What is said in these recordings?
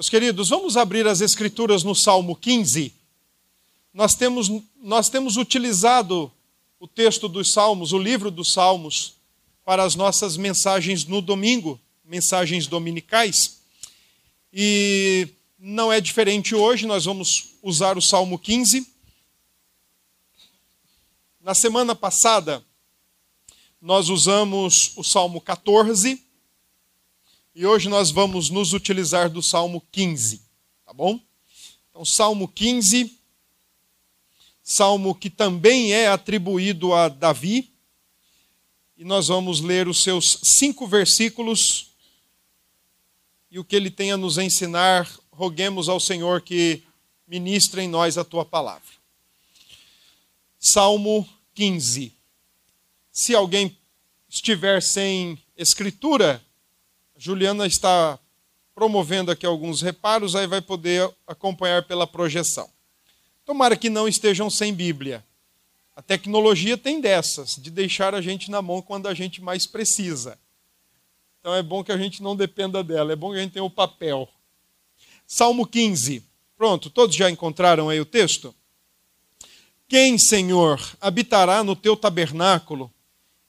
Meus queridos, vamos abrir as Escrituras no Salmo 15. Nós temos, nós temos utilizado o texto dos Salmos, o livro dos Salmos, para as nossas mensagens no domingo, mensagens dominicais. E não é diferente hoje, nós vamos usar o Salmo 15. Na semana passada, nós usamos o Salmo 14 e hoje nós vamos nos utilizar do Salmo 15, tá bom? Então, Salmo 15, salmo que também é atribuído a Davi, e nós vamos ler os seus cinco versículos e o que ele tem a nos ensinar. Roguemos ao Senhor que ministre em nós a tua palavra. Salmo 15. Se alguém estiver sem escritura, Juliana está promovendo aqui alguns reparos, aí vai poder acompanhar pela projeção. Tomara que não estejam sem Bíblia. A tecnologia tem dessas, de deixar a gente na mão quando a gente mais precisa. Então é bom que a gente não dependa dela, é bom que a gente tenha o papel. Salmo 15. Pronto, todos já encontraram aí o texto? Quem, Senhor, habitará no teu tabernáculo?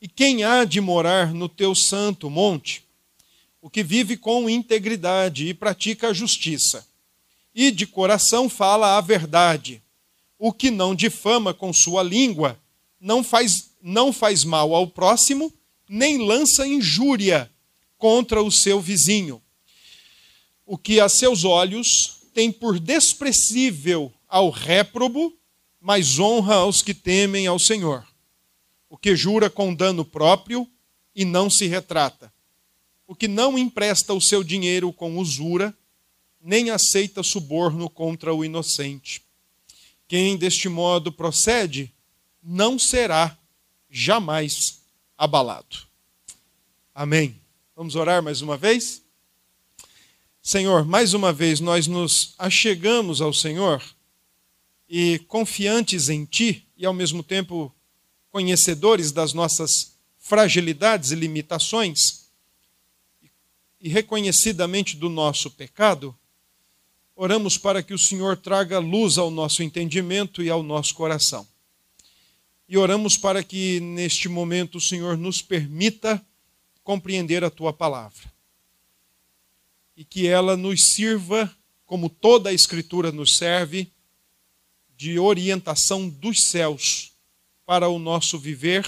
E quem há de morar no teu santo monte? O que vive com integridade e pratica a justiça, e de coração fala a verdade, o que não difama com sua língua, não faz, não faz mal ao próximo, nem lança injúria contra o seu vizinho. O que a seus olhos tem por desprezível ao réprobo, mas honra aos que temem ao Senhor. O que jura com dano próprio e não se retrata o que não empresta o seu dinheiro com usura, nem aceita suborno contra o inocente. Quem deste modo procede, não será jamais abalado. Amém. Vamos orar mais uma vez? Senhor, mais uma vez nós nos achegamos ao Senhor e confiantes em Ti e ao mesmo tempo conhecedores das nossas fragilidades e limitações e reconhecidamente do nosso pecado, oramos para que o Senhor traga luz ao nosso entendimento e ao nosso coração. E oramos para que neste momento o Senhor nos permita compreender a tua palavra. E que ela nos sirva, como toda a Escritura nos serve, de orientação dos céus para o nosso viver,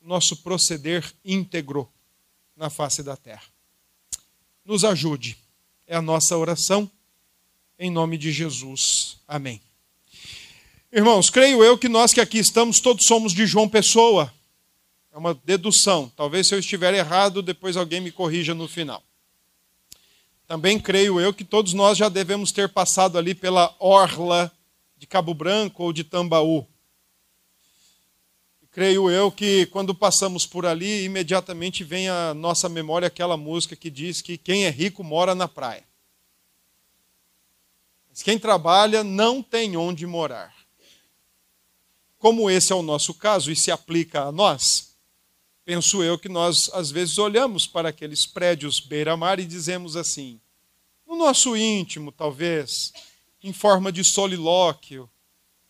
nosso proceder íntegro na face da terra nos ajude. É a nossa oração, em nome de Jesus. Amém. Irmãos, creio eu que nós que aqui estamos, todos somos de João Pessoa. É uma dedução. Talvez se eu estiver errado, depois alguém me corrija no final. Também creio eu que todos nós já devemos ter passado ali pela orla de Cabo Branco ou de Tambaú creio eu que quando passamos por ali, imediatamente vem à nossa memória aquela música que diz que quem é rico mora na praia. Mas quem trabalha não tem onde morar. Como esse é o nosso caso e se aplica a nós, penso eu que nós às vezes olhamos para aqueles prédios beira-mar e dizemos assim, no nosso íntimo, talvez, em forma de solilóquio,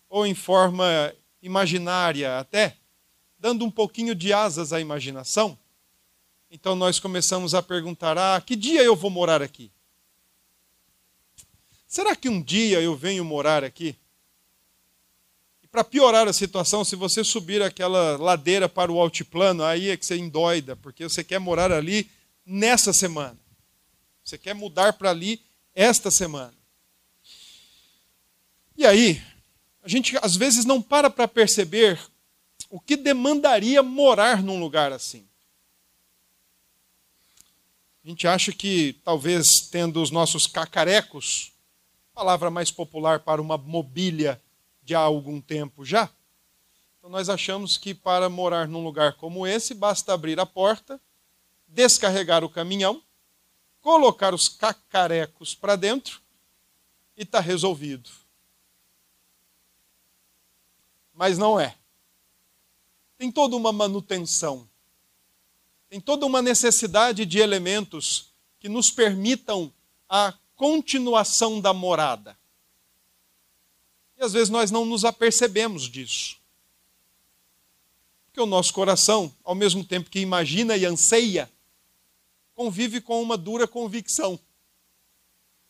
ou em forma imaginária até, dando um pouquinho de asas à imaginação, então nós começamos a perguntar: ah, que dia eu vou morar aqui? Será que um dia eu venho morar aqui? E para piorar a situação, se você subir aquela ladeira para o altiplano, aí é que você endoida, porque você quer morar ali nessa semana. Você quer mudar para ali esta semana. E aí, a gente às vezes não para para perceber o que demandaria morar num lugar assim? A gente acha que talvez tendo os nossos cacarecos, palavra mais popular para uma mobília de há algum tempo já, então nós achamos que para morar num lugar como esse, basta abrir a porta, descarregar o caminhão, colocar os cacarecos para dentro e está resolvido. Mas não é tem toda uma manutenção, tem toda uma necessidade de elementos que nos permitam a continuação da morada. E às vezes nós não nos apercebemos disso. Porque o nosso coração, ao mesmo tempo que imagina e anseia, convive com uma dura convicção.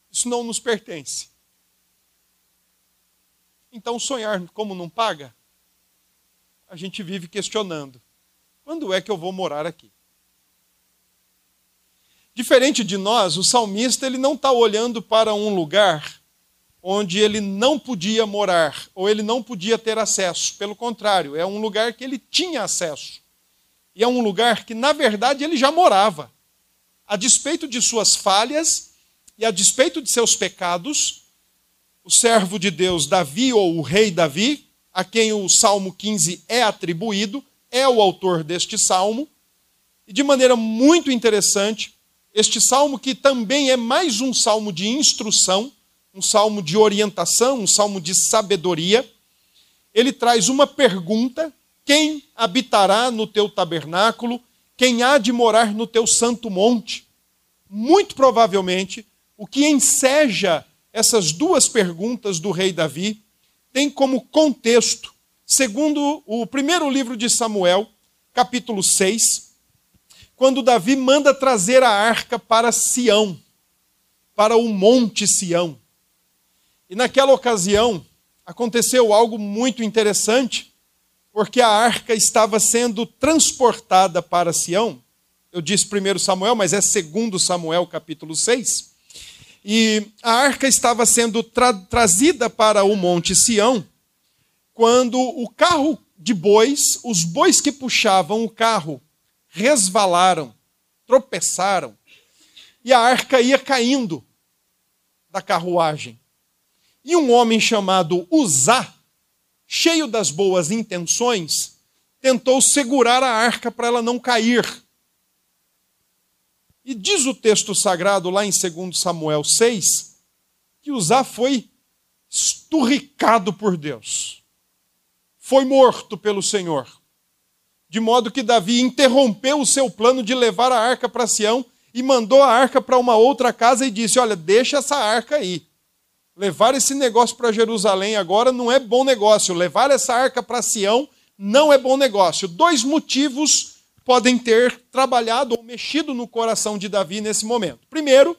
Isso não nos pertence. Então, sonhar como não paga, a gente vive questionando: quando é que eu vou morar aqui? Diferente de nós, o salmista ele não está olhando para um lugar onde ele não podia morar ou ele não podia ter acesso. Pelo contrário, é um lugar que ele tinha acesso. E é um lugar que, na verdade, ele já morava. A despeito de suas falhas e a despeito de seus pecados, o servo de Deus Davi, ou o rei Davi, a quem o Salmo 15 é atribuído, é o autor deste salmo. E de maneira muito interessante, este salmo, que também é mais um salmo de instrução, um salmo de orientação, um salmo de sabedoria, ele traz uma pergunta: quem habitará no teu tabernáculo? Quem há de morar no teu santo monte? Muito provavelmente, o que enseja essas duas perguntas do rei Davi tem como contexto, segundo o primeiro livro de Samuel, capítulo 6, quando Davi manda trazer a arca para Sião, para o Monte Sião. E naquela ocasião aconteceu algo muito interessante, porque a arca estava sendo transportada para Sião. Eu disse primeiro Samuel, mas é segundo Samuel, capítulo 6. E a arca estava sendo tra trazida para o Monte Sião, quando o carro de bois, os bois que puxavam o carro, resvalaram, tropeçaram, e a arca ia caindo da carruagem. E um homem chamado Uzá, cheio das boas intenções, tentou segurar a arca para ela não cair. E diz o texto sagrado lá em 2 Samuel 6 que Uzá foi esturricado por Deus. Foi morto pelo Senhor de modo que Davi interrompeu o seu plano de levar a arca para Sião e mandou a arca para uma outra casa e disse: Olha, deixa essa arca aí. Levar esse negócio para Jerusalém agora não é bom negócio. Levar essa arca para Sião não é bom negócio. Dois motivos podem ter trabalhado ou mexido no coração de Davi nesse momento. Primeiro,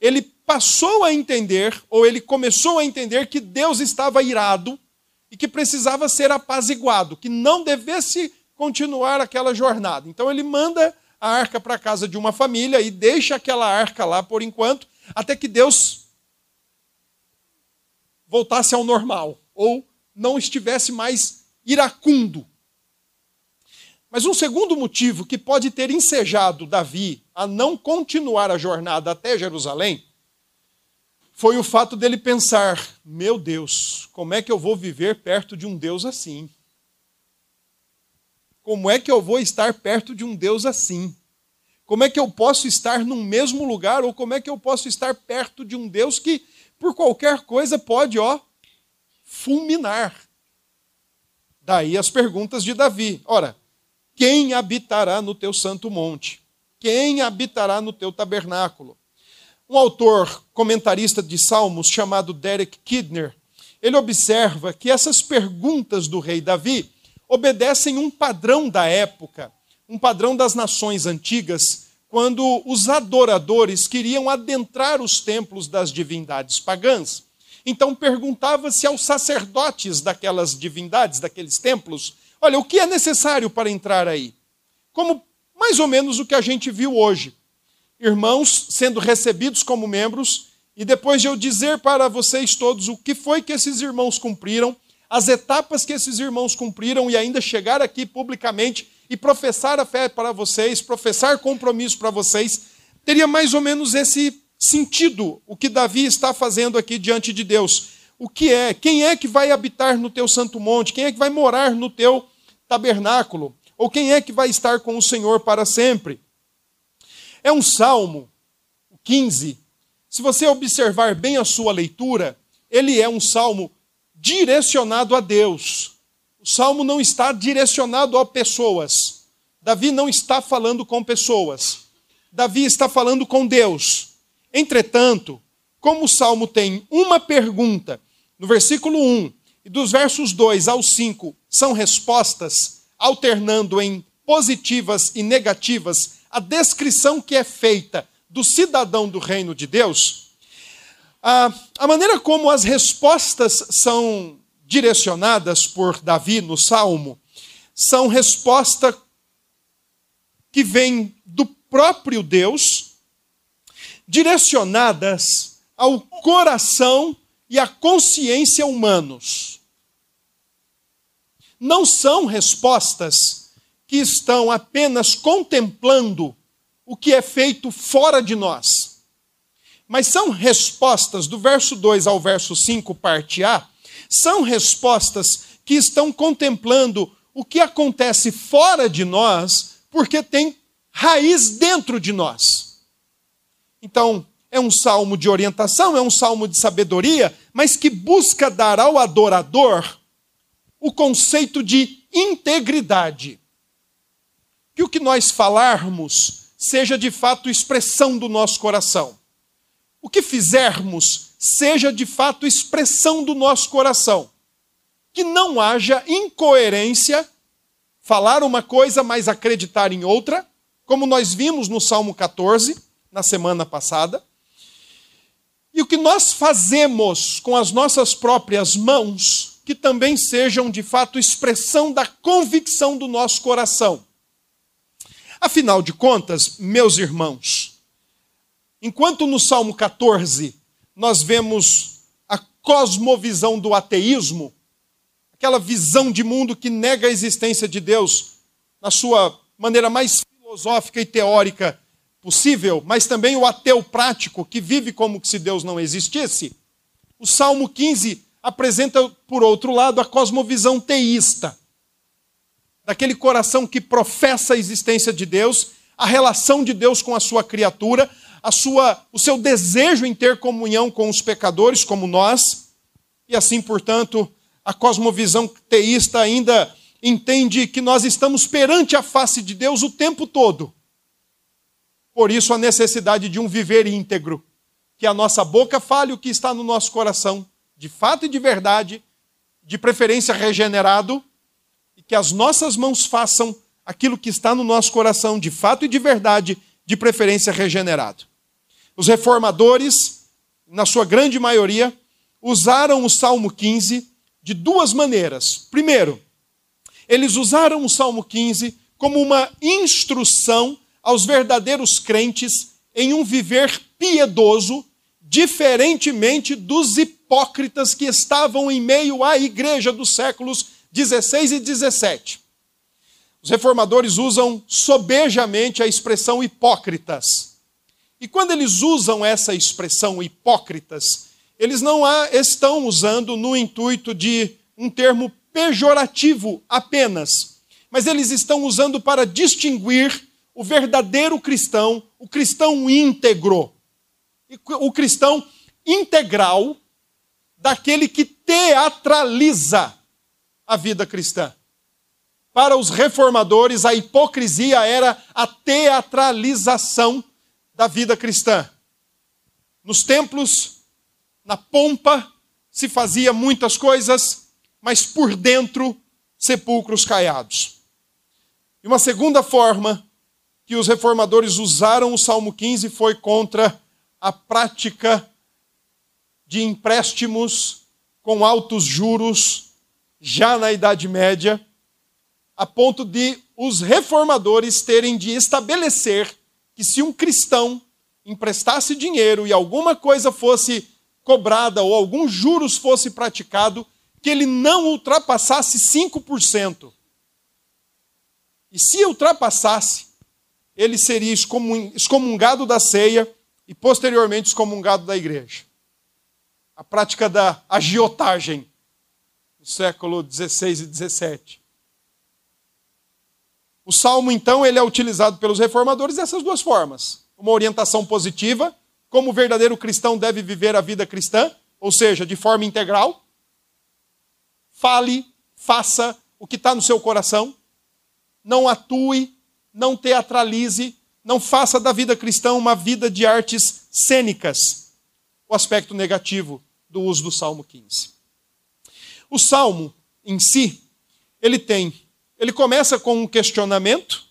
ele passou a entender, ou ele começou a entender, que Deus estava irado e que precisava ser apaziguado, que não devesse continuar aquela jornada. Então ele manda a arca para a casa de uma família e deixa aquela arca lá por enquanto, até que Deus voltasse ao normal ou não estivesse mais iracundo. Mas um segundo motivo que pode ter ensejado Davi a não continuar a jornada até Jerusalém foi o fato dele pensar: meu Deus, como é que eu vou viver perto de um Deus assim? Como é que eu vou estar perto de um Deus assim? Como é que eu posso estar no mesmo lugar ou como é que eu posso estar perto de um Deus que por qualquer coisa pode, ó, fulminar? Daí as perguntas de Davi. Ora, quem habitará no teu santo monte? Quem habitará no teu tabernáculo? Um autor comentarista de Salmos chamado Derek Kidner, ele observa que essas perguntas do rei Davi obedecem um padrão da época, um padrão das nações antigas, quando os adoradores queriam adentrar os templos das divindades pagãs. Então perguntava-se aos sacerdotes daquelas divindades, daqueles templos: olha, o que é necessário para entrar aí? Como mais ou menos o que a gente viu hoje. Irmãos sendo recebidos como membros, e depois de eu dizer para vocês todos o que foi que esses irmãos cumpriram, as etapas que esses irmãos cumpriram e ainda chegar aqui publicamente e professar a fé para vocês, professar compromisso para vocês, teria mais ou menos esse sentido, o que Davi está fazendo aqui diante de Deus. O que é? Quem é que vai habitar no teu santo monte? Quem é que vai morar no teu tabernáculo? Ou quem é que vai estar com o Senhor para sempre? É um salmo, o 15. Se você observar bem a sua leitura, ele é um salmo direcionado a Deus. O salmo não está direcionado a pessoas. Davi não está falando com pessoas. Davi está falando com Deus. Entretanto, como o salmo tem uma pergunta, no versículo 1, e dos versos 2 ao 5 são respostas, alternando em positivas e negativas, a descrição que é feita do cidadão do reino de Deus, a, a maneira como as respostas são direcionadas por Davi no Salmo são respostas que vêm do próprio Deus, direcionadas ao coração e à consciência humanos. Não são respostas que estão apenas contemplando o que é feito fora de nós. Mas são respostas, do verso 2 ao verso 5, parte A, são respostas que estão contemplando o que acontece fora de nós, porque tem raiz dentro de nós. Então, é um salmo de orientação, é um salmo de sabedoria, mas que busca dar ao adorador o conceito de integridade. Que o que nós falarmos seja de fato expressão do nosso coração. O que fizermos seja de fato expressão do nosso coração. Que não haja incoerência, falar uma coisa, mas acreditar em outra, como nós vimos no Salmo 14, na semana passada. E o que nós fazemos com as nossas próprias mãos, que também sejam de fato expressão da convicção do nosso coração. Afinal de contas, meus irmãos, enquanto no Salmo 14 nós vemos a cosmovisão do ateísmo, aquela visão de mundo que nega a existência de Deus na sua maneira mais filosófica e teórica possível, mas também o ateu prático que vive como se Deus não existisse. O Salmo 15 apresenta, por outro lado, a cosmovisão teísta daquele coração que professa a existência de Deus, a relação de Deus com a sua criatura, a sua, o seu desejo em ter comunhão com os pecadores como nós, e assim, portanto, a cosmovisão teísta ainda entende que nós estamos perante a face de Deus o tempo todo. Por isso a necessidade de um viver íntegro, que a nossa boca fale o que está no nosso coração, de fato e de verdade, de preferência regenerado, que as nossas mãos façam aquilo que está no nosso coração, de fato e de verdade, de preferência regenerado. Os reformadores, na sua grande maioria, usaram o Salmo 15 de duas maneiras. Primeiro, eles usaram o Salmo 15 como uma instrução aos verdadeiros crentes em um viver piedoso, diferentemente dos hipócritas que estavam em meio à igreja dos séculos 16 e 17. Os reformadores usam sobejamente a expressão hipócritas. E quando eles usam essa expressão hipócritas, eles não a estão usando no intuito de um termo pejorativo apenas, mas eles estão usando para distinguir o verdadeiro cristão, o cristão íntegro, o cristão integral daquele que teatraliza a vida cristã. Para os reformadores, a hipocrisia era a teatralização da vida cristã. Nos templos, na pompa, se fazia muitas coisas, mas por dentro, sepulcros caiados. E uma segunda forma que os reformadores usaram o Salmo 15 foi contra a prática de empréstimos com altos juros já na Idade Média, a ponto de os reformadores terem de estabelecer que se um cristão emprestasse dinheiro e alguma coisa fosse cobrada ou algum juros fosse praticado, que ele não ultrapassasse 5%. E se ultrapassasse, ele seria excomungado da ceia e posteriormente excomungado da igreja. A prática da agiotagem do século 16 e 17. O salmo, então, ele é utilizado pelos reformadores dessas duas formas. Uma orientação positiva, como o verdadeiro cristão deve viver a vida cristã, ou seja, de forma integral. Fale, faça o que está no seu coração. Não atue, não teatralize, não faça da vida cristã uma vida de artes cênicas. O aspecto negativo do uso do Salmo 15. O Salmo em si, ele tem, ele começa com um questionamento,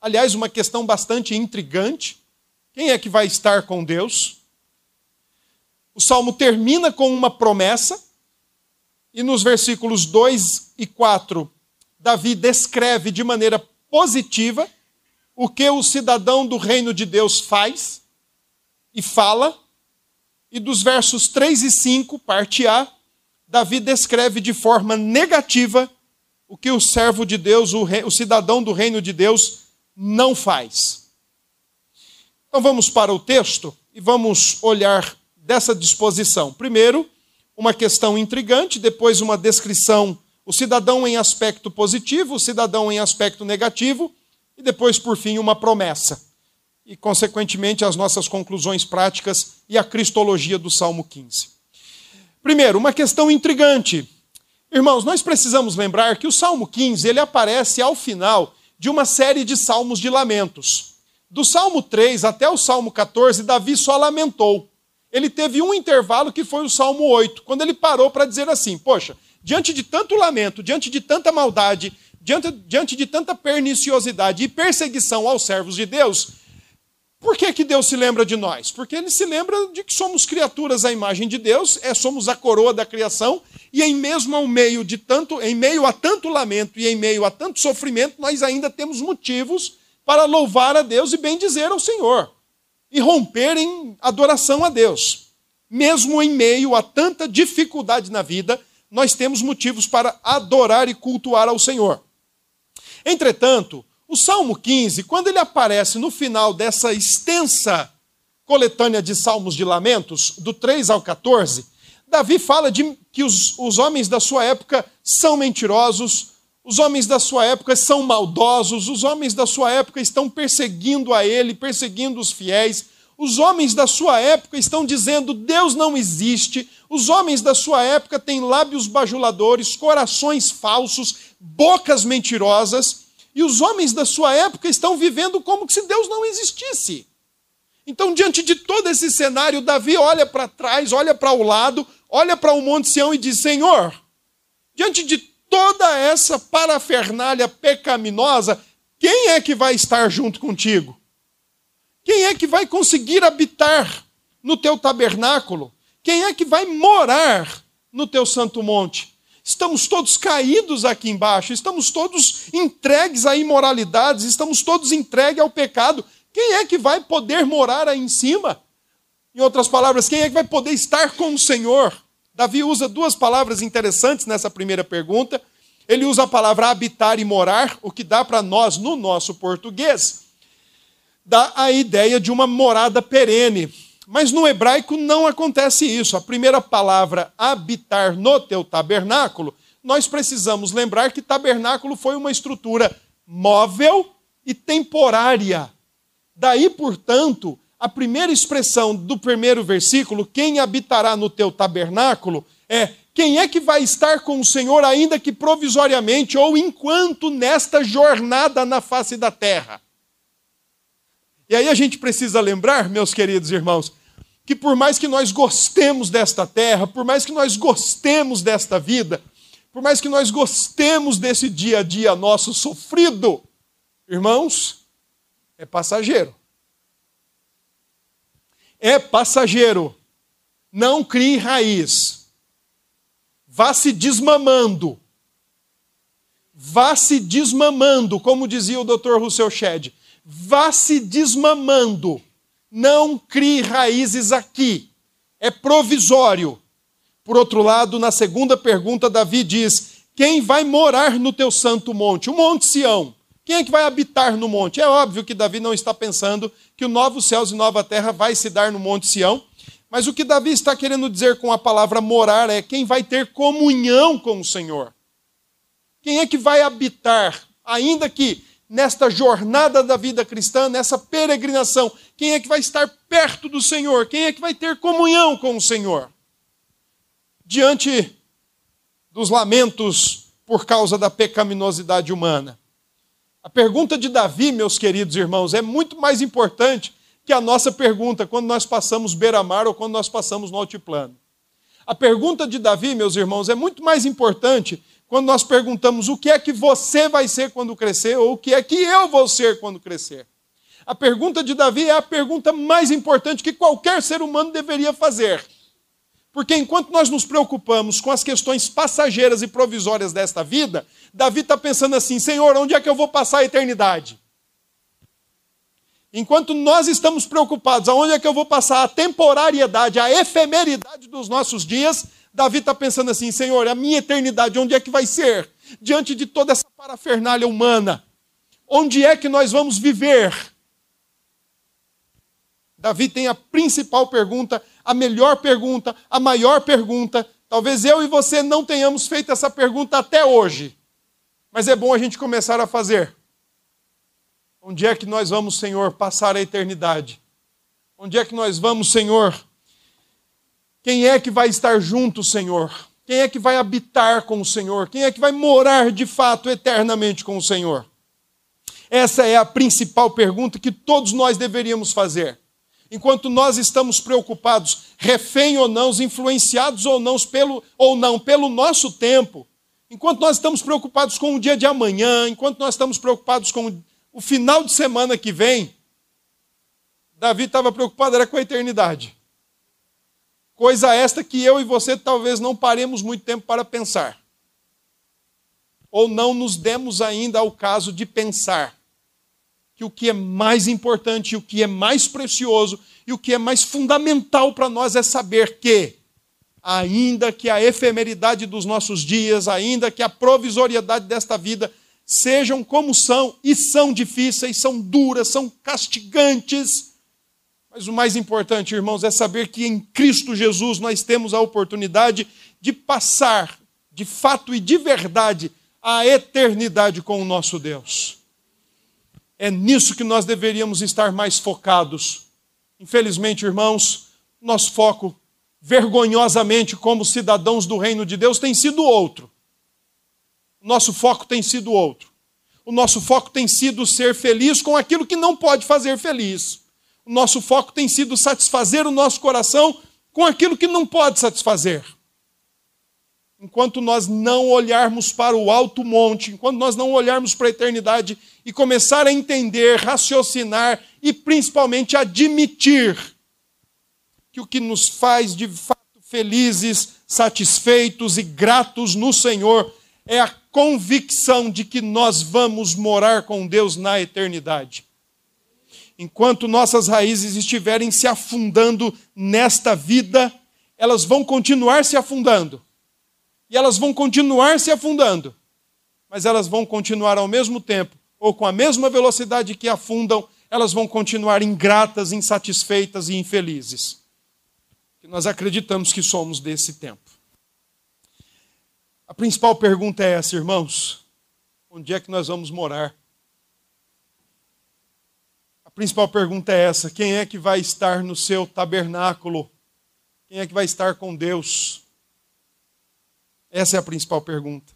aliás, uma questão bastante intrigante: quem é que vai estar com Deus? O salmo termina com uma promessa, e nos versículos 2 e 4, Davi descreve de maneira positiva o que o cidadão do reino de Deus faz e fala, e dos versos 3 e 5, parte A, Davi descreve de forma negativa o que o servo de Deus, o, rei, o cidadão do reino de Deus, não faz. Então vamos para o texto e vamos olhar dessa disposição. Primeiro, uma questão intrigante, depois, uma descrição, o cidadão em aspecto positivo, o cidadão em aspecto negativo, e depois, por fim, uma promessa. E, consequentemente, as nossas conclusões práticas e a cristologia do Salmo 15. Primeiro, uma questão intrigante. Irmãos, nós precisamos lembrar que o Salmo 15 ele aparece ao final de uma série de salmos de lamentos. Do Salmo 3 até o Salmo 14, Davi só lamentou ele teve um intervalo que foi o Salmo 8, quando ele parou para dizer assim: Poxa, diante de tanto lamento, diante de tanta maldade, diante, diante de tanta perniciosidade e perseguição aos servos de Deus, por que, que Deus se lembra de nós? Porque ele se lembra de que somos criaturas à imagem de Deus, é, somos a coroa da criação, e em mesmo ao meio de tanto, em meio a tanto lamento e em meio a tanto sofrimento, nós ainda temos motivos para louvar a Deus e bendizer ao Senhor e romper em adoração a Deus. Mesmo em meio a tanta dificuldade na vida, nós temos motivos para adorar e cultuar ao Senhor. Entretanto, o Salmo 15, quando ele aparece no final dessa extensa coletânea de salmos de lamentos, do 3 ao 14, Davi fala de que os, os homens da sua época são mentirosos, os homens da sua época são maldosos, os homens da sua época estão perseguindo a ele, perseguindo os fiéis. Os homens da sua época estão dizendo Deus não existe. Os homens da sua época têm lábios bajuladores, corações falsos, bocas mentirosas. E os homens da sua época estão vivendo como se Deus não existisse. Então, diante de todo esse cenário, Davi olha para trás, olha para o lado, olha para o Monte Sião e diz: Senhor, diante de toda essa parafernália pecaminosa, quem é que vai estar junto contigo? Quem é que vai conseguir habitar no teu tabernáculo? Quem é que vai morar no teu santo monte? Estamos todos caídos aqui embaixo, estamos todos entregues a imoralidades, estamos todos entregues ao pecado. Quem é que vai poder morar aí em cima? Em outras palavras, quem é que vai poder estar com o Senhor? Davi usa duas palavras interessantes nessa primeira pergunta. Ele usa a palavra habitar e morar, o que dá para nós, no nosso português, dá a ideia de uma morada perene. Mas no hebraico não acontece isso. A primeira palavra, habitar no teu tabernáculo, nós precisamos lembrar que tabernáculo foi uma estrutura móvel e temporária. Daí, portanto, a primeira expressão do primeiro versículo, quem habitará no teu tabernáculo, é quem é que vai estar com o Senhor, ainda que provisoriamente ou enquanto nesta jornada na face da terra. E aí a gente precisa lembrar, meus queridos irmãos, que por mais que nós gostemos desta terra, por mais que nós gostemos desta vida, por mais que nós gostemos desse dia a dia nosso sofrido, irmãos, é passageiro é passageiro. Não crie raiz. Vá se desmamando. Vá se desmamando, como dizia o Dr. Rousseau Shedd. Vá se desmamando. Não crie raízes aqui. É provisório. Por outro lado, na segunda pergunta, Davi diz: Quem vai morar no teu santo monte? O Monte Sião. Quem é que vai habitar no monte? É óbvio que Davi não está pensando que o novo céus e nova terra vai se dar no monte Sião, mas o que Davi está querendo dizer com a palavra morar é quem vai ter comunhão com o Senhor. Quem é que vai habitar, ainda que nesta jornada da vida cristã, nessa peregrinação, quem é que vai estar perto do Senhor? Quem é que vai ter comunhão com o Senhor? Diante dos lamentos por causa da pecaminosidade humana. A pergunta de Davi, meus queridos irmãos, é muito mais importante que a nossa pergunta quando nós passamos beira-mar ou quando nós passamos no altiplano. A pergunta de Davi, meus irmãos, é muito mais importante quando nós perguntamos o que é que você vai ser quando crescer ou o que é que eu vou ser quando crescer. A pergunta de Davi é a pergunta mais importante que qualquer ser humano deveria fazer. Porque enquanto nós nos preocupamos com as questões passageiras e provisórias desta vida, Davi está pensando assim: Senhor, onde é que eu vou passar a eternidade? Enquanto nós estamos preocupados aonde é que eu vou passar a temporariedade, a efemeridade dos nossos dias, Davi está pensando assim: Senhor, a minha eternidade, onde é que vai ser? Diante de toda essa parafernália humana, onde é que nós vamos viver? Davi tem a principal pergunta, a melhor pergunta, a maior pergunta. Talvez eu e você não tenhamos feito essa pergunta até hoje, mas é bom a gente começar a fazer. Onde é que nós vamos, Senhor, passar a eternidade? Onde é que nós vamos, Senhor? Quem é que vai estar junto, Senhor? Quem é que vai habitar com o Senhor? Quem é que vai morar de fato eternamente com o Senhor? Essa é a principal pergunta que todos nós deveríamos fazer enquanto nós estamos preocupados, refém ou não, influenciados ou não pelo, ou não pelo nosso tempo, enquanto nós estamos preocupados com o dia de amanhã, enquanto nós estamos preocupados com o final de semana que vem, Davi estava preocupado era com a eternidade. Coisa esta que eu e você talvez não paremos muito tempo para pensar. Ou não nos demos ainda ao caso de pensar que o que é mais importante, o que é mais precioso e o que é mais fundamental para nós é saber que, ainda que a efemeridade dos nossos dias, ainda que a provisoriedade desta vida sejam como são, e são difíceis, são duras, são castigantes, mas o mais importante, irmãos, é saber que em Cristo Jesus nós temos a oportunidade de passar, de fato e de verdade, a eternidade com o nosso Deus. É nisso que nós deveríamos estar mais focados. Infelizmente, irmãos, nosso foco, vergonhosamente, como cidadãos do reino de Deus, tem sido outro. Nosso foco tem sido outro. O nosso foco tem sido ser feliz com aquilo que não pode fazer feliz. O nosso foco tem sido satisfazer o nosso coração com aquilo que não pode satisfazer enquanto nós não olharmos para o alto monte, enquanto nós não olharmos para a eternidade e começar a entender, raciocinar e principalmente admitir que o que nos faz de fato felizes, satisfeitos e gratos no Senhor é a convicção de que nós vamos morar com Deus na eternidade. Enquanto nossas raízes estiverem se afundando nesta vida, elas vão continuar se afundando e elas vão continuar se afundando, mas elas vão continuar ao mesmo tempo, ou com a mesma velocidade que afundam, elas vão continuar ingratas, insatisfeitas e infelizes. Que nós acreditamos que somos desse tempo. A principal pergunta é essa, irmãos: onde é que nós vamos morar? Principal pergunta é essa: quem é que vai estar no seu tabernáculo? Quem é que vai estar com Deus? Essa é a principal pergunta.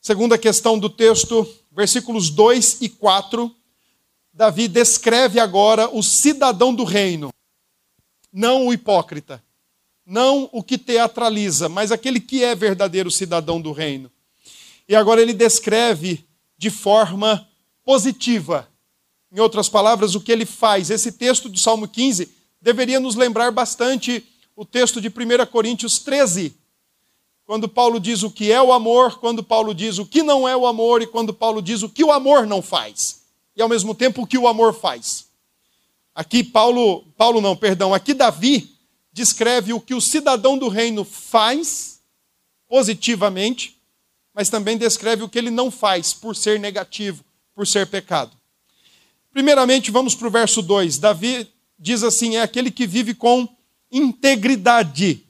Segunda questão do texto, versículos 2 e 4, Davi descreve agora o cidadão do reino, não o hipócrita, não o que teatraliza, mas aquele que é verdadeiro cidadão do reino. E agora ele descreve de forma positiva. Em outras palavras, o que ele faz. Esse texto do Salmo 15 deveria nos lembrar bastante o texto de 1 Coríntios 13, quando Paulo diz o que é o amor, quando Paulo diz o que não é o amor e quando Paulo diz o que o amor não faz. E ao mesmo tempo o que o amor faz. Aqui Paulo, Paulo não, perdão, aqui Davi descreve o que o cidadão do reino faz positivamente, mas também descreve o que ele não faz por ser negativo, por ser pecado. Primeiramente, vamos para o verso 2. Davi diz assim: é aquele que vive com integridade.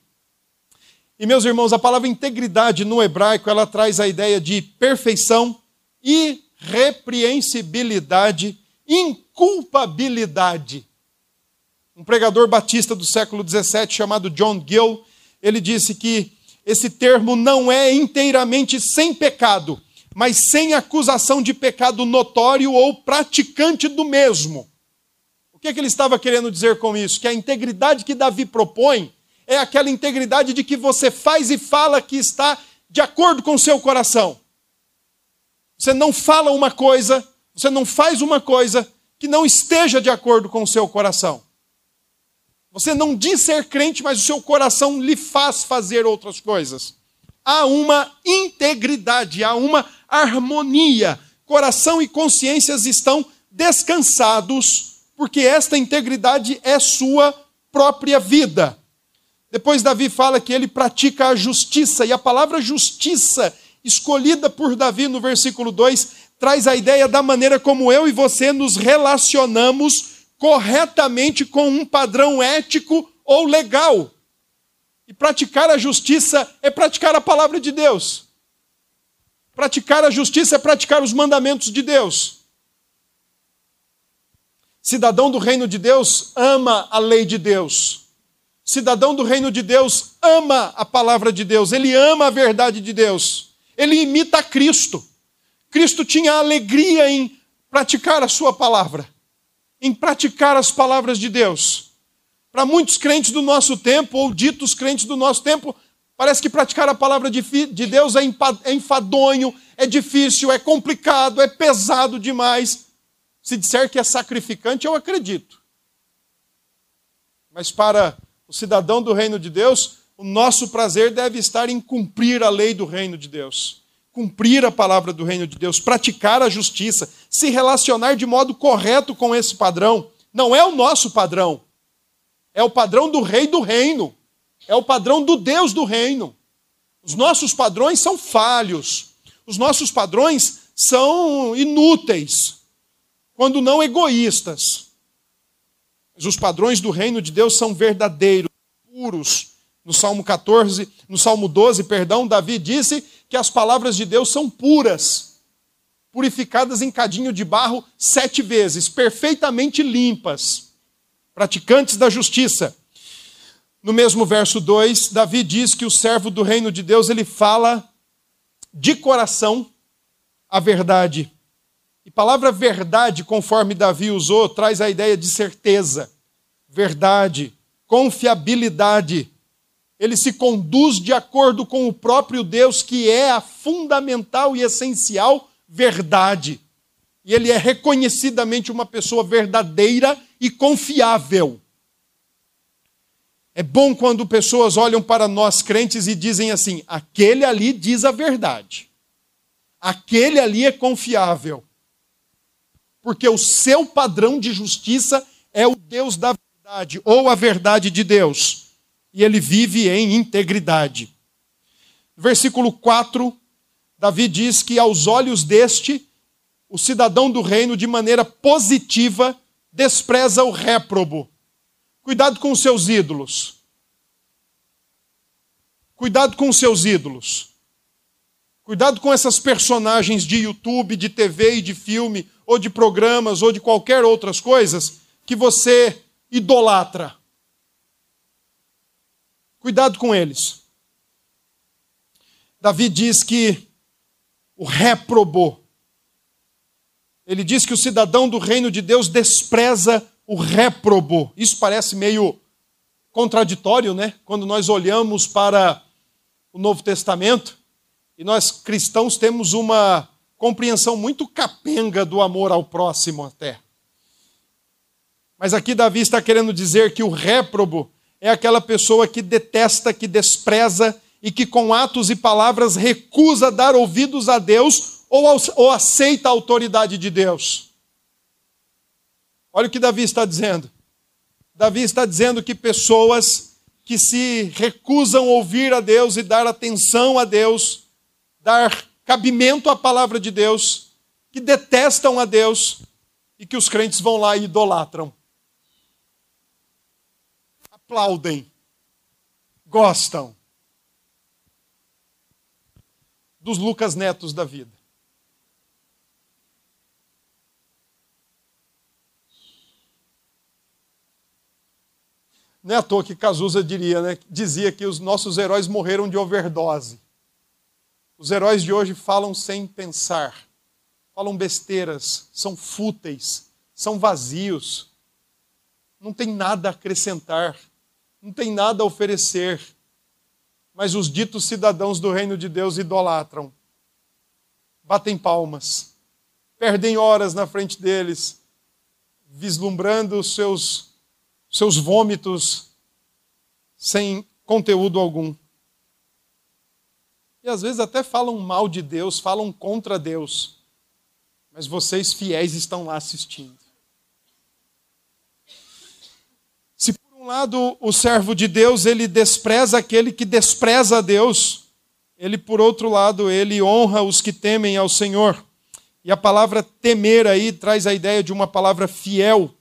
E meus irmãos, a palavra integridade no hebraico, ela traz a ideia de perfeição, irrepreensibilidade, inculpabilidade. Um pregador batista do século XVII chamado John Gill, ele disse que esse termo não é inteiramente sem pecado, mas sem acusação de pecado notório ou praticante do mesmo. que, é que ele estava querendo dizer com isso? Que a integridade que Davi propõe é aquela integridade de que você faz e fala que está de acordo com o seu coração. Você não fala uma coisa, você não faz uma coisa que não esteja de acordo com o seu coração. Você não diz ser crente, mas o seu coração lhe faz fazer outras coisas. Há uma integridade, há uma harmonia. Coração e consciências estão descansados, porque esta integridade é sua própria vida. Depois, Davi fala que ele pratica a justiça, e a palavra justiça, escolhida por Davi no versículo 2, traz a ideia da maneira como eu e você nos relacionamos corretamente com um padrão ético ou legal. E praticar a justiça é praticar a palavra de Deus. Praticar a justiça é praticar os mandamentos de Deus. Cidadão do reino de Deus ama a lei de Deus cidadão do reino de Deus, ama a palavra de Deus, ele ama a verdade de Deus, ele imita Cristo. Cristo tinha alegria em praticar a sua palavra, em praticar as palavras de Deus. Para muitos crentes do nosso tempo, ou ditos crentes do nosso tempo, parece que praticar a palavra de Deus é, é enfadonho, é difícil, é complicado, é pesado demais. Se disser que é sacrificante, eu acredito. Mas para o cidadão do reino de Deus, o nosso prazer deve estar em cumprir a lei do reino de Deus, cumprir a palavra do reino de Deus, praticar a justiça, se relacionar de modo correto com esse padrão. Não é o nosso padrão, é o padrão do rei do reino, é o padrão do Deus do reino. Os nossos padrões são falhos, os nossos padrões são inúteis, quando não egoístas. Mas os padrões do reino de Deus são verdadeiros, puros. No Salmo 14, no Salmo 12, perdão, Davi disse que as palavras de Deus são puras, purificadas em cadinho de barro sete vezes, perfeitamente limpas, praticantes da justiça. No mesmo verso 2, Davi diz que o servo do reino de Deus, ele fala de coração a verdade. E palavra verdade, conforme Davi usou, traz a ideia de certeza, verdade, confiabilidade. Ele se conduz de acordo com o próprio Deus, que é a fundamental e essencial verdade. E ele é reconhecidamente uma pessoa verdadeira e confiável. É bom quando pessoas olham para nós crentes e dizem assim: aquele ali diz a verdade, aquele ali é confiável porque o seu padrão de justiça é o Deus da verdade, ou a verdade de Deus, e ele vive em integridade. Versículo 4, Davi diz que aos olhos deste, o cidadão do reino, de maneira positiva, despreza o réprobo. Cuidado com os seus ídolos. Cuidado com os seus ídolos. Cuidado com essas personagens de YouTube, de TV e de filme, ou de programas, ou de qualquer outras coisas que você idolatra. Cuidado com eles. Davi diz que o réprobo, ele diz que o cidadão do reino de Deus despreza o réprobo. Isso parece meio contraditório, né? Quando nós olhamos para o Novo Testamento e nós cristãos temos uma compreensão muito capenga do amor ao próximo até. Mas aqui Davi está querendo dizer que o réprobo é aquela pessoa que detesta, que despreza e que com atos e palavras recusa dar ouvidos a Deus ou, ou aceita a autoridade de Deus. Olha o que Davi está dizendo. Davi está dizendo que pessoas que se recusam ouvir a Deus e dar atenção a Deus, dar cabimento à palavra de Deus, que detestam a Deus e que os crentes vão lá e idolatram. Aplaudem, gostam dos Lucas Netos da vida. Não é à toa que Cazuza diria, né? dizia que os nossos heróis morreram de overdose. Os heróis de hoje falam sem pensar, falam besteiras, são fúteis, são vazios. não tem nada a acrescentar, não tem nada a oferecer. Mas os ditos cidadãos do reino de Deus idolatram, batem palmas, perdem horas na frente deles, vislumbrando os seus, seus vômitos sem conteúdo algum. E às vezes até falam mal de Deus, falam contra Deus. Mas vocês fiéis estão lá assistindo. Se por um lado o servo de Deus, ele despreza aquele que despreza a Deus, ele por outro lado, ele honra os que temem ao Senhor. E a palavra temer aí traz a ideia de uma palavra fiel.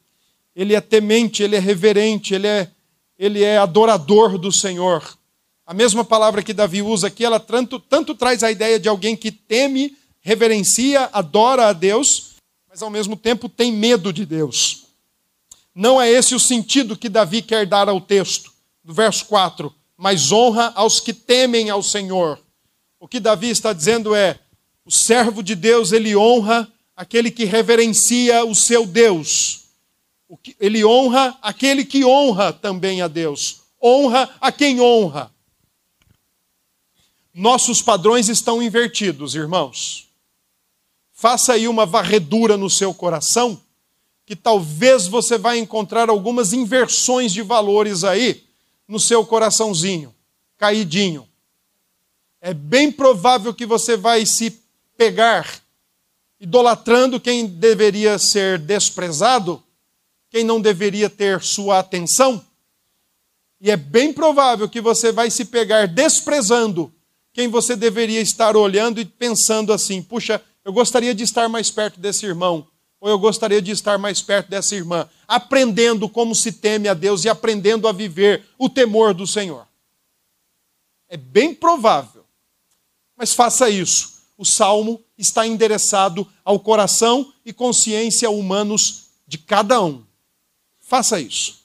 Ele é temente, ele é reverente, ele é, ele é adorador do Senhor. A mesma palavra que Davi usa aqui, ela tanto, tanto traz a ideia de alguém que teme, reverencia, adora a Deus, mas ao mesmo tempo tem medo de Deus. Não é esse o sentido que Davi quer dar ao texto, do verso 4, mas honra aos que temem ao Senhor. O que Davi está dizendo é: o servo de Deus, ele honra aquele que reverencia o seu Deus. Ele honra aquele que honra também a Deus. Honra a quem honra. Nossos padrões estão invertidos, irmãos. Faça aí uma varredura no seu coração, que talvez você vai encontrar algumas inversões de valores aí no seu coraçãozinho, caidinho. É bem provável que você vai se pegar idolatrando quem deveria ser desprezado, quem não deveria ter sua atenção. E é bem provável que você vai se pegar desprezando quem você deveria estar olhando e pensando assim: puxa, eu gostaria de estar mais perto desse irmão, ou eu gostaria de estar mais perto dessa irmã, aprendendo como se teme a Deus e aprendendo a viver o temor do Senhor. É bem provável. Mas faça isso. O salmo está endereçado ao coração e consciência humanos de cada um. Faça isso.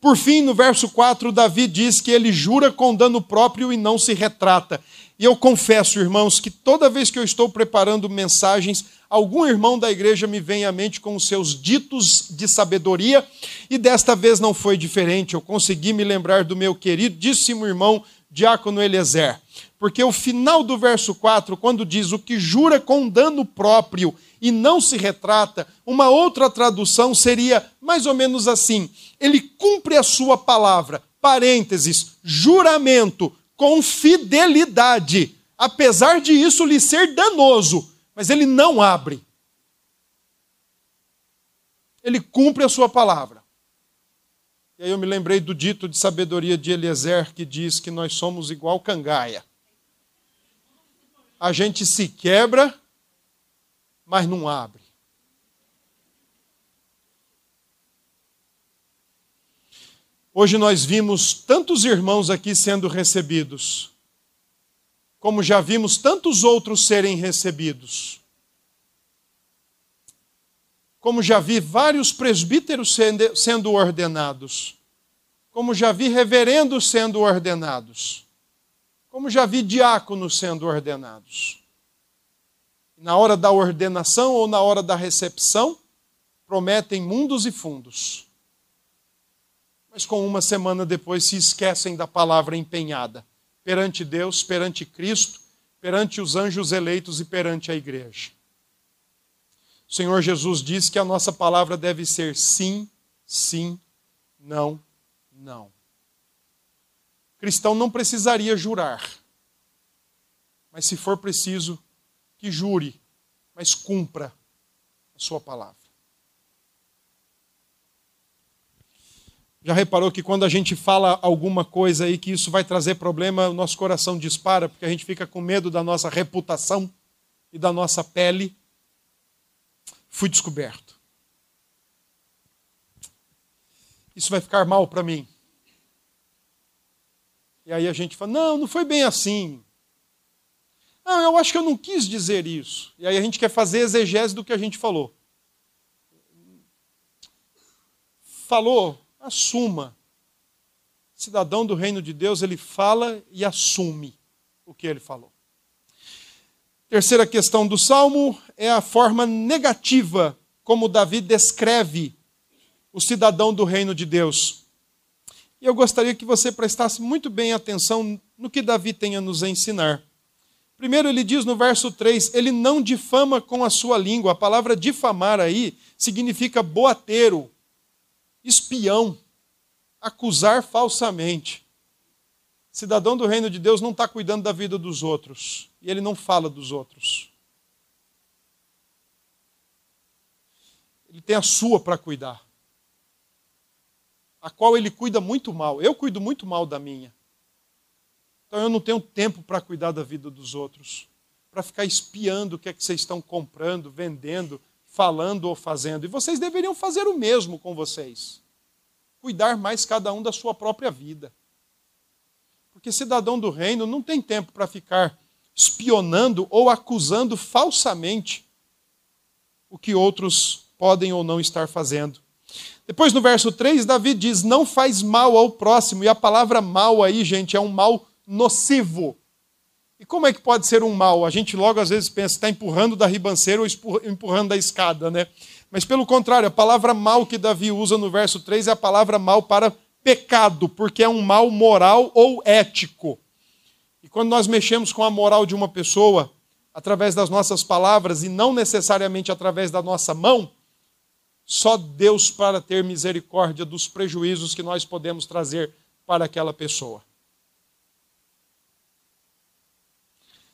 Por fim, no verso 4, Davi diz que ele jura com dano próprio e não se retrata. E eu confesso, irmãos, que toda vez que eu estou preparando mensagens, algum irmão da igreja me vem à mente com os seus ditos de sabedoria, e desta vez não foi diferente. Eu consegui me lembrar do meu queridíssimo irmão Diácono Eliezer. Porque o final do verso 4, quando diz o que jura com dano próprio e não se retrata, uma outra tradução seria mais ou menos assim: ele cumpre a sua palavra, parênteses, juramento, com fidelidade, apesar de isso lhe ser danoso, mas ele não abre. Ele cumpre a sua palavra. E aí eu me lembrei do dito de sabedoria de Eliezer que diz que nós somos igual cangaia. A gente se quebra, mas não abre. Hoje nós vimos tantos irmãos aqui sendo recebidos, como já vimos tantos outros serem recebidos. Como já vi vários presbíteros sendo ordenados, como já vi reverendos sendo ordenados, como já vi diáconos sendo ordenados. Na hora da ordenação ou na hora da recepção, prometem mundos e fundos mas com uma semana depois se esquecem da palavra empenhada perante Deus, perante Cristo, perante os anjos eleitos e perante a igreja. O Senhor Jesus diz que a nossa palavra deve ser sim, sim, não, não. O cristão não precisaria jurar, mas se for preciso, que jure, mas cumpra a sua palavra. Já reparou que quando a gente fala alguma coisa aí que isso vai trazer problema, o nosso coração dispara, porque a gente fica com medo da nossa reputação e da nossa pele? Fui descoberto. Isso vai ficar mal para mim. E aí a gente fala: não, não foi bem assim. Não, eu acho que eu não quis dizer isso. E aí a gente quer fazer exegese do que a gente falou. Falou, assuma. Cidadão do reino de Deus, ele fala e assume o que ele falou. Terceira questão do salmo é a forma negativa como Davi descreve o cidadão do reino de Deus. E eu gostaria que você prestasse muito bem atenção no que Davi tem a nos ensinar. Primeiro, ele diz no verso 3: ele não difama com a sua língua. A palavra difamar aí significa boateiro, espião, acusar falsamente. Cidadão do reino de Deus não está cuidando da vida dos outros. E ele não fala dos outros. Ele tem a sua para cuidar. A qual ele cuida muito mal. Eu cuido muito mal da minha. Então eu não tenho tempo para cuidar da vida dos outros, para ficar espiando o que é que vocês estão comprando, vendendo, falando ou fazendo. E vocês deveriam fazer o mesmo com vocês. Cuidar mais cada um da sua própria vida. Porque cidadão do reino não tem tempo para ficar espionando ou acusando falsamente o que outros podem ou não estar fazendo. Depois no verso 3, Davi diz: Não faz mal ao próximo. E a palavra mal aí, gente, é um mal nocivo. E como é que pode ser um mal? A gente logo às vezes pensa, está empurrando da ribanceira ou empurrando da escada, né? Mas pelo contrário, a palavra mal que Davi usa no verso 3 é a palavra mal para pecado, porque é um mal moral ou ético. E quando nós mexemos com a moral de uma pessoa, através das nossas palavras e não necessariamente através da nossa mão, só Deus para ter misericórdia dos prejuízos que nós podemos trazer para aquela pessoa.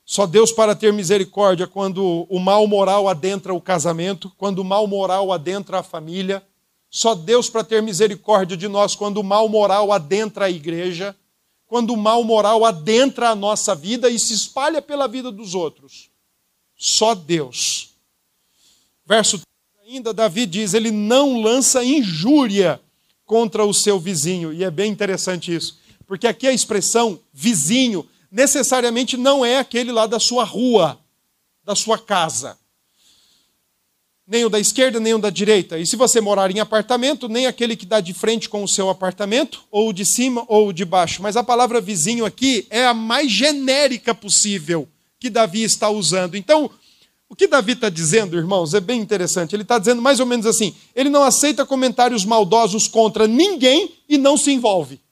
Só Deus para ter misericórdia quando o mal moral adentra o casamento, quando o mal moral adentra a família. Só Deus para ter misericórdia de nós quando o mal moral adentra a igreja, quando o mal moral adentra a nossa vida e se espalha pela vida dos outros. Só Deus. Verso ainda, Davi diz: ele não lança injúria contra o seu vizinho. E é bem interessante isso, porque aqui a expressão vizinho necessariamente não é aquele lá da sua rua, da sua casa. Nem o da esquerda, nem o da direita. E se você morar em apartamento, nem aquele que dá de frente com o seu apartamento, ou de cima ou de baixo. Mas a palavra vizinho aqui é a mais genérica possível que Davi está usando. Então, o que Davi está dizendo, irmãos, é bem interessante. Ele está dizendo mais ou menos assim: ele não aceita comentários maldosos contra ninguém e não se envolve.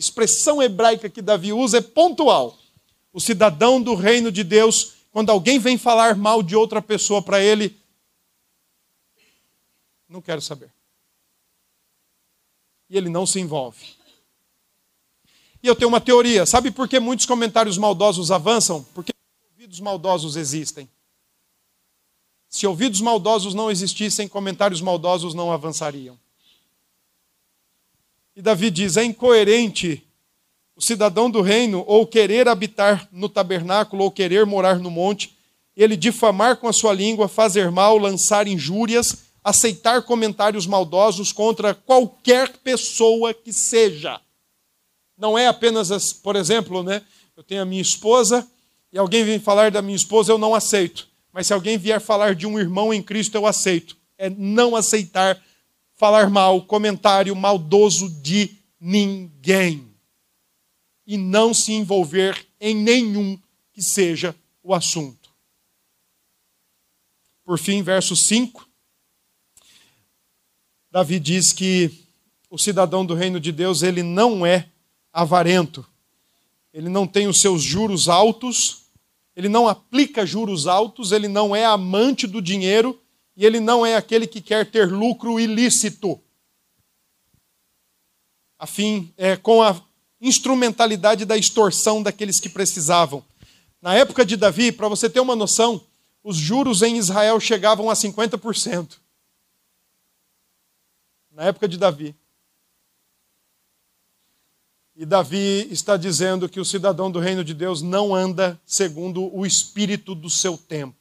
Expressão hebraica que Davi usa é pontual. O cidadão do reino de Deus, quando alguém vem falar mal de outra pessoa para ele, não quero saber. E ele não se envolve. E eu tenho uma teoria. Sabe por que muitos comentários maldosos avançam? Porque ouvidos maldosos existem. Se ouvidos maldosos não existissem, comentários maldosos não avançariam. E Davi diz: é incoerente o cidadão do reino ou querer habitar no tabernáculo ou querer morar no monte, ele difamar com a sua língua, fazer mal, lançar injúrias, aceitar comentários maldosos contra qualquer pessoa que seja. Não é apenas, as, por exemplo, né, eu tenho a minha esposa e alguém vem falar da minha esposa, eu não aceito. Mas se alguém vier falar de um irmão em Cristo, eu aceito. É não aceitar falar mal, comentário maldoso de ninguém. E não se envolver em nenhum que seja o assunto. Por fim, verso 5. Davi diz que o cidadão do reino de Deus, ele não é avarento. Ele não tem os seus juros altos, ele não aplica juros altos, ele não é amante do dinheiro, e ele não é aquele que quer ter lucro ilícito. A fim, é, com a instrumentalidade da extorsão daqueles que precisavam. Na época de Davi, para você ter uma noção, os juros em Israel chegavam a 50%. Na época de Davi. E Davi está dizendo que o cidadão do reino de Deus não anda segundo o espírito do seu tempo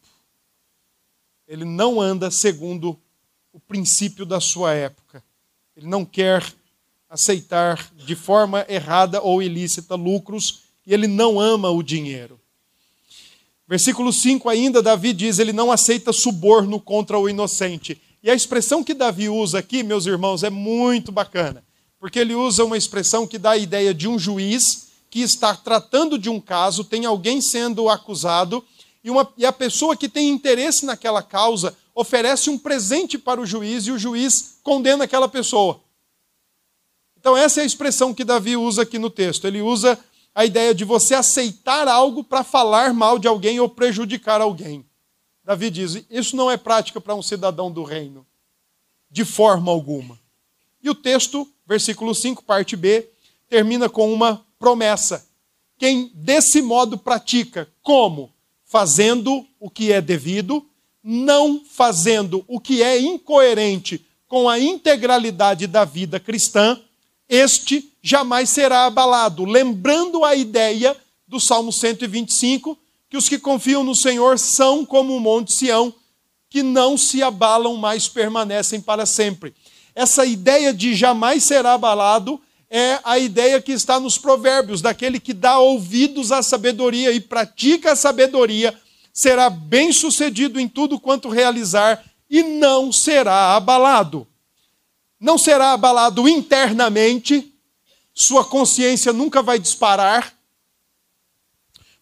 ele não anda segundo o princípio da sua época. Ele não quer aceitar de forma errada ou ilícita lucros e ele não ama o dinheiro. Versículo 5 ainda, Davi diz: ele não aceita suborno contra o inocente. E a expressão que Davi usa aqui, meus irmãos, é muito bacana, porque ele usa uma expressão que dá a ideia de um juiz que está tratando de um caso, tem alguém sendo acusado e, uma, e a pessoa que tem interesse naquela causa oferece um presente para o juiz e o juiz condena aquela pessoa. Então, essa é a expressão que Davi usa aqui no texto. Ele usa a ideia de você aceitar algo para falar mal de alguém ou prejudicar alguém. Davi diz: Isso não é prática para um cidadão do reino, de forma alguma. E o texto, versículo 5, parte B, termina com uma promessa. Quem desse modo pratica, como? Fazendo o que é devido, não fazendo o que é incoerente com a integralidade da vida cristã, este jamais será abalado. Lembrando a ideia do Salmo 125, que os que confiam no Senhor são como o monte Sião, que não se abalam, mas permanecem para sempre. Essa ideia de jamais será abalado é a ideia que está nos provérbios, daquele que dá ouvidos à sabedoria e pratica a sabedoria, será bem-sucedido em tudo quanto realizar e não será abalado. Não será abalado internamente, sua consciência nunca vai disparar,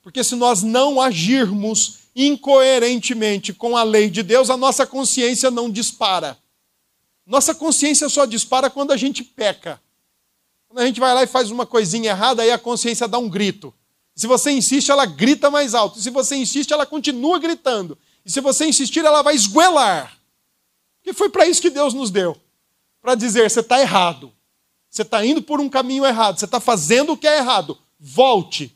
porque se nós não agirmos incoerentemente com a lei de Deus, a nossa consciência não dispara. Nossa consciência só dispara quando a gente peca. Quando a gente vai lá e faz uma coisinha errada, aí a consciência dá um grito. Se você insiste, ela grita mais alto. Se você insiste, ela continua gritando. E se você insistir, ela vai esguelar. Que foi para isso que Deus nos deu para dizer: você está errado. Você está indo por um caminho errado. Você está fazendo o que é errado. Volte.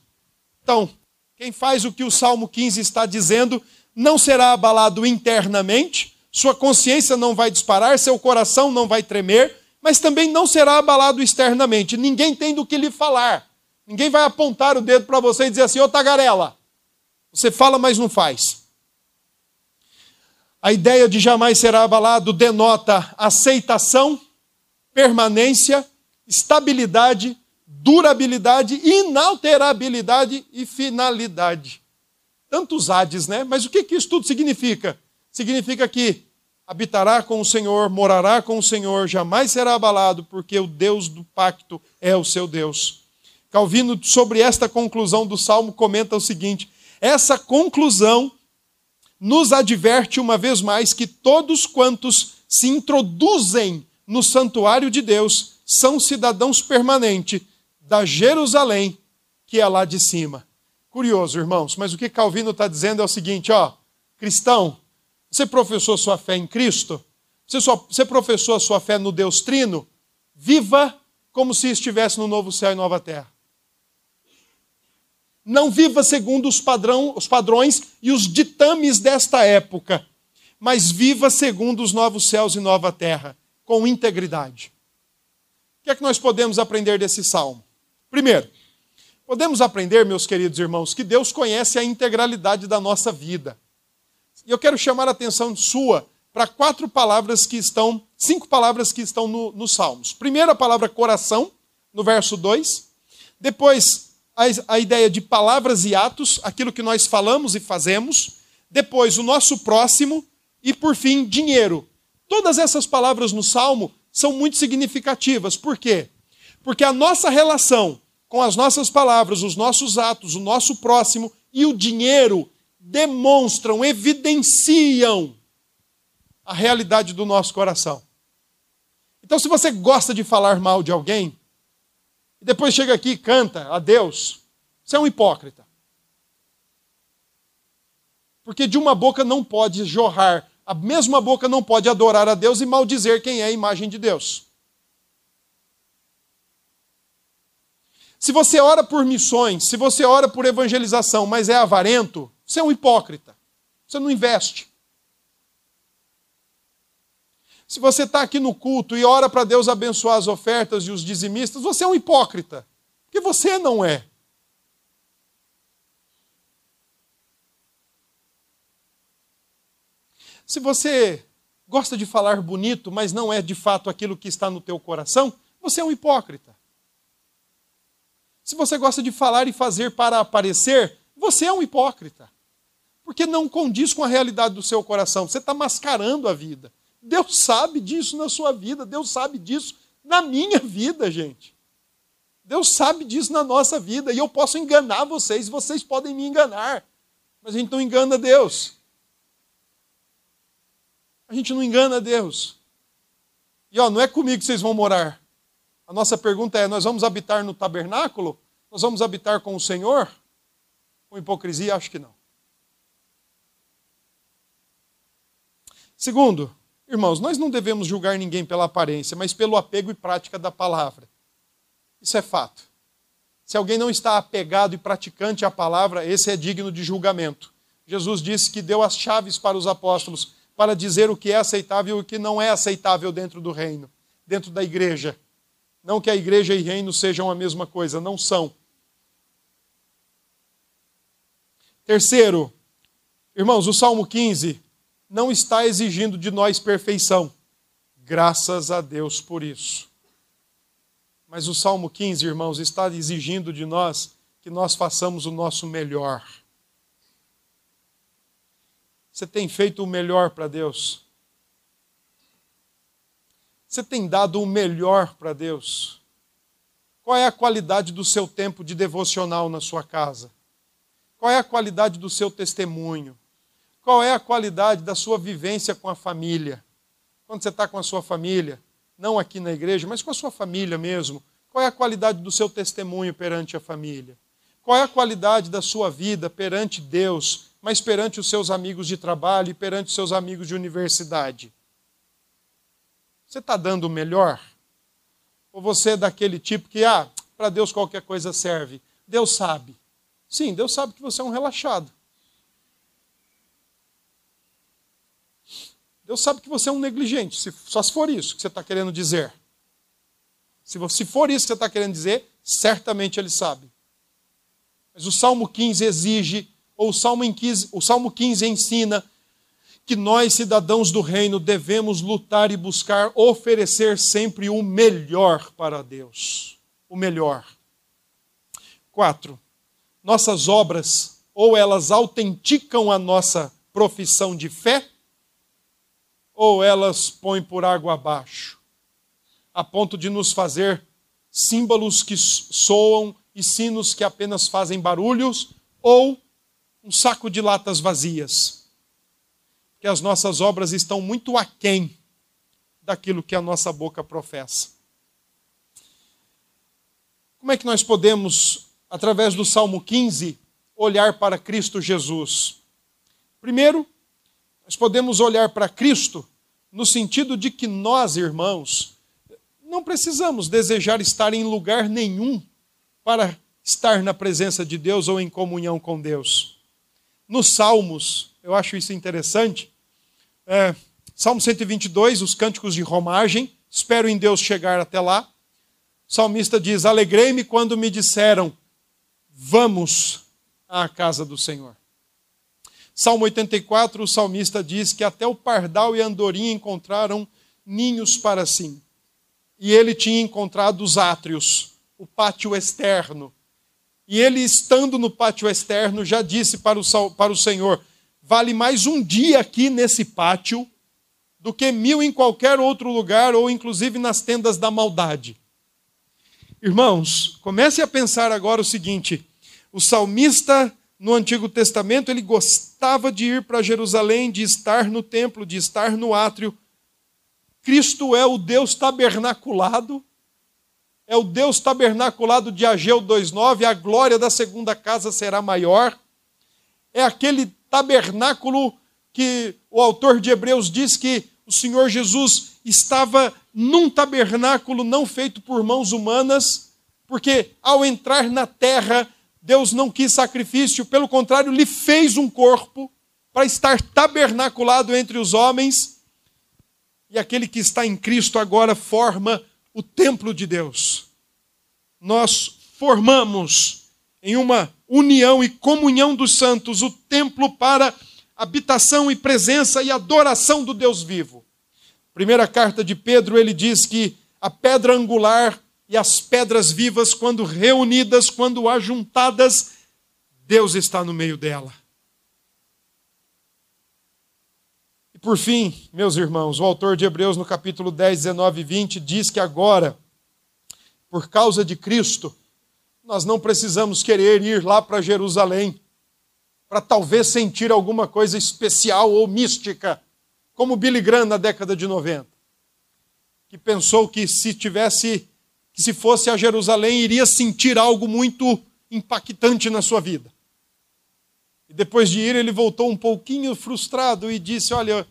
Então, quem faz o que o Salmo 15 está dizendo não será abalado internamente, sua consciência não vai disparar, seu coração não vai tremer, mas também não será abalado externamente. Ninguém tem do que lhe falar. Ninguém vai apontar o dedo para você e dizer assim: ô tagarela, você fala, mas não faz. A ideia de jamais será abalado denota aceitação, permanência, estabilidade, durabilidade, inalterabilidade e finalidade. Tantos ades, né? Mas o que, que isso tudo significa? Significa que habitará com o Senhor, morará com o Senhor, jamais será abalado, porque o Deus do pacto é o seu Deus. Calvino, sobre esta conclusão do salmo, comenta o seguinte: essa conclusão nos adverte uma vez mais que todos quantos se introduzem no santuário de Deus são cidadãos permanentes da Jerusalém, que é lá de cima. Curioso, irmãos, mas o que Calvino está dizendo é o seguinte: ó, cristão, você professou sua fé em Cristo? Você, só, você professou a sua fé no Deus Trino? Viva como se estivesse no novo céu e nova terra. Não viva segundo os, padrão, os padrões e os ditames desta época, mas viva segundo os novos céus e nova terra, com integridade. O que é que nós podemos aprender desse salmo? Primeiro, podemos aprender, meus queridos irmãos, que Deus conhece a integralidade da nossa vida. Eu quero chamar a atenção sua para quatro palavras que estão, cinco palavras que estão nos no Salmos. Primeiro, a palavra coração, no verso 2. Depois, a, a ideia de palavras e atos, aquilo que nós falamos e fazemos. Depois, o nosso próximo. E, por fim, dinheiro. Todas essas palavras no Salmo são muito significativas. Por quê? Porque a nossa relação com as nossas palavras, os nossos atos, o nosso próximo e o dinheiro demonstram, evidenciam a realidade do nosso coração. Então, se você gosta de falar mal de alguém, e depois chega aqui e canta a Deus, você é um hipócrita. Porque de uma boca não pode jorrar, a mesma boca não pode adorar a Deus e maldizer quem é a imagem de Deus. Se você ora por missões, se você ora por evangelização, mas é avarento, você é um hipócrita. Você não investe. Se você está aqui no culto e ora para Deus abençoar as ofertas e os dizimistas, você é um hipócrita. Porque você não é. Se você gosta de falar bonito, mas não é de fato aquilo que está no teu coração, você é um hipócrita. Se você gosta de falar e fazer para aparecer, você é um hipócrita porque não condiz com a realidade do seu coração. Você está mascarando a vida. Deus sabe disso na sua vida, Deus sabe disso na minha vida, gente. Deus sabe disso na nossa vida, e eu posso enganar vocês, vocês podem me enganar, mas a gente não engana Deus. A gente não engana Deus. E ó, não é comigo que vocês vão morar. A nossa pergunta é: nós vamos habitar no tabernáculo? Nós vamos habitar com o Senhor? Com hipocrisia? Acho que não. Segundo, irmãos, nós não devemos julgar ninguém pela aparência, mas pelo apego e prática da palavra. Isso é fato. Se alguém não está apegado e praticante à palavra, esse é digno de julgamento. Jesus disse que deu as chaves para os apóstolos para dizer o que é aceitável e o que não é aceitável dentro do reino, dentro da igreja. Não que a igreja e reino sejam a mesma coisa, não são. Terceiro, irmãos, o Salmo 15 não está exigindo de nós perfeição. Graças a Deus por isso. Mas o Salmo 15, irmãos, está exigindo de nós que nós façamos o nosso melhor. Você tem feito o melhor para Deus? Você tem dado o melhor para Deus? Qual é a qualidade do seu tempo de devocional na sua casa? Qual é a qualidade do seu testemunho? Qual é a qualidade da sua vivência com a família? Quando você está com a sua família, não aqui na igreja, mas com a sua família mesmo, qual é a qualidade do seu testemunho perante a família? Qual é a qualidade da sua vida perante Deus, mas perante os seus amigos de trabalho e perante os seus amigos de universidade? Você está dando o melhor? Ou você é daquele tipo que, ah, para Deus qualquer coisa serve? Deus sabe. Sim, Deus sabe que você é um relaxado. Deus sabe que você é um negligente, se, só se for isso que você está querendo dizer. Se, se for isso que você está querendo dizer, certamente Ele sabe. Mas o Salmo 15 exige, ou o Salmo 15, o Salmo 15 ensina que nós, cidadãos do reino, devemos lutar e buscar oferecer sempre o melhor para Deus. O melhor. Quatro, nossas obras, ou elas autenticam a nossa profissão de fé, ou elas põem por água abaixo, a ponto de nos fazer símbolos que soam e sinos que apenas fazem barulhos, ou um saco de latas vazias que as nossas obras estão muito aquém daquilo que a nossa boca professa. Como é que nós podemos, através do Salmo 15, olhar para Cristo Jesus? Primeiro, nós podemos olhar para Cristo no sentido de que nós, irmãos, não precisamos desejar estar em lugar nenhum para estar na presença de Deus ou em comunhão com Deus. Nos Salmos, eu acho isso interessante, é, Salmo 122, os cânticos de romagem. Espero em Deus chegar até lá. O salmista diz: Alegrei-me quando me disseram, vamos à casa do Senhor. Salmo 84, o salmista diz que até o pardal e a andorinha encontraram ninhos para si. E ele tinha encontrado os átrios, o pátio externo. E ele, estando no pátio externo, já disse para o, para o Senhor: vale mais um dia aqui nesse pátio do que mil em qualquer outro lugar, ou inclusive nas tendas da maldade. Irmãos, comece a pensar agora o seguinte: o salmista no Antigo Testamento ele gostava de ir para Jerusalém, de estar no templo, de estar no átrio. Cristo é o Deus tabernaculado, é o Deus tabernaculado de Ageu 2,9, a glória da segunda casa será maior. É aquele tabernáculo que o autor de Hebreus diz que o Senhor Jesus estava num tabernáculo não feito por mãos humanas, porque ao entrar na terra, Deus não quis sacrifício, pelo contrário, lhe fez um corpo para estar tabernaculado entre os homens. E aquele que está em Cristo agora forma o templo de Deus. Nós formamos em uma união e comunhão dos santos, o templo para habitação e presença e adoração do Deus vivo. Primeira carta de Pedro, ele diz que a pedra angular e as pedras vivas, quando reunidas, quando ajuntadas, Deus está no meio dela. E por fim, meus irmãos, o autor de Hebreus, no capítulo 10, 19 e 20, diz que agora, por causa de Cristo, nós não precisamos querer ir lá para Jerusalém para talvez sentir alguma coisa especial ou mística, como Billy Graham na década de 90, que pensou que se tivesse, que se fosse a Jerusalém, iria sentir algo muito impactante na sua vida. E depois de ir, ele voltou um pouquinho frustrado e disse: Olha,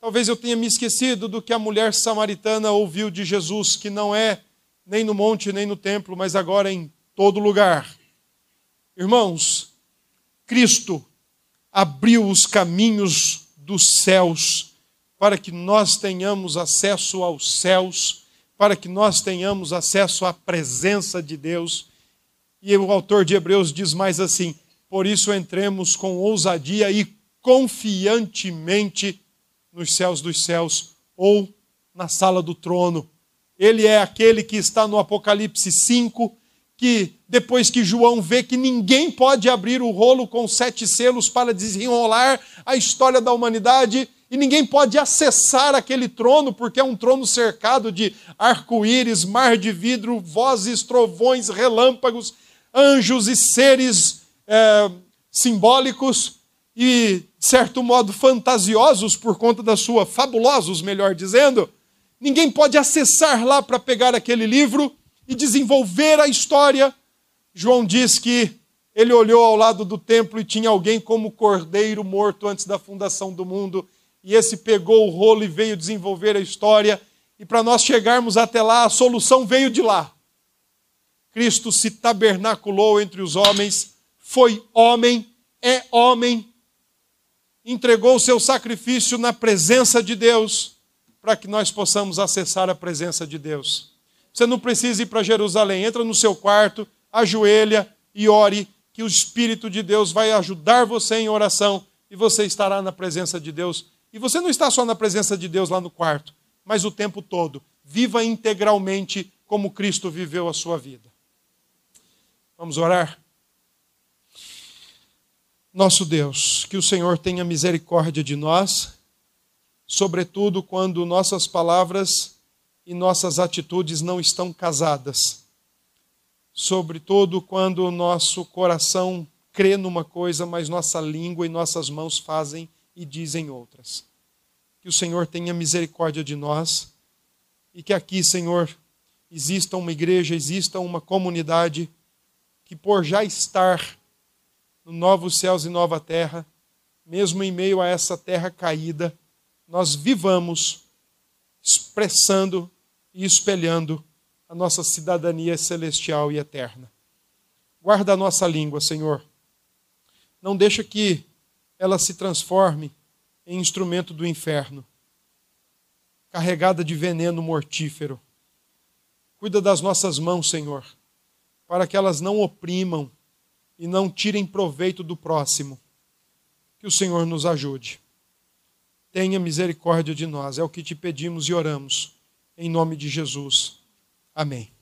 talvez eu tenha me esquecido do que a mulher samaritana ouviu de Jesus, que não é nem no monte, nem no templo, mas agora em todo lugar. Irmãos, Cristo abriu os caminhos dos céus para que nós tenhamos acesso aos céus, para que nós tenhamos acesso à presença de Deus. E o autor de Hebreus diz mais assim: por isso entremos com ousadia e confiantemente nos céus dos céus ou na sala do trono. Ele é aquele que está no Apocalipse 5, que depois que João vê que ninguém pode abrir o rolo com sete selos para desenrolar a história da humanidade, e ninguém pode acessar aquele trono, porque é um trono cercado de arco-íris, mar de vidro, vozes, trovões, relâmpagos, anjos e seres é, simbólicos e, de certo modo, fantasiosos por conta da sua, fabulosos, melhor dizendo. Ninguém pode acessar lá para pegar aquele livro e desenvolver a história. João diz que ele olhou ao lado do templo e tinha alguém como cordeiro morto antes da fundação do mundo, e esse pegou o rolo e veio desenvolver a história. E para nós chegarmos até lá, a solução veio de lá. Cristo se tabernaculou entre os homens, foi homem, é homem, entregou o seu sacrifício na presença de Deus para que nós possamos acessar a presença de Deus. Você não precisa ir para Jerusalém, entra no seu quarto, ajoelha e ore, que o Espírito de Deus vai ajudar você em oração e você estará na presença de Deus. E você não está só na presença de Deus lá no quarto, mas o tempo todo. Viva integralmente como Cristo viveu a sua vida. Vamos orar? Nosso Deus, que o Senhor tenha misericórdia de nós sobretudo quando nossas palavras e nossas atitudes não estão casadas. Sobretudo quando o nosso coração crê numa coisa, mas nossa língua e nossas mãos fazem e dizem outras. Que o Senhor tenha misericórdia de nós e que aqui, Senhor, exista uma igreja, exista uma comunidade que, por já estar no novos céus e nova terra, mesmo em meio a essa terra caída, nós vivamos expressando e espelhando a nossa cidadania celestial e eterna. Guarda a nossa língua, Senhor. Não deixa que ela se transforme em instrumento do inferno, carregada de veneno mortífero. Cuida das nossas mãos, Senhor, para que elas não oprimam e não tirem proveito do próximo. Que o Senhor nos ajude tenha misericórdia de nós. É o que te pedimos e oramos. Em nome de Jesus. Amém.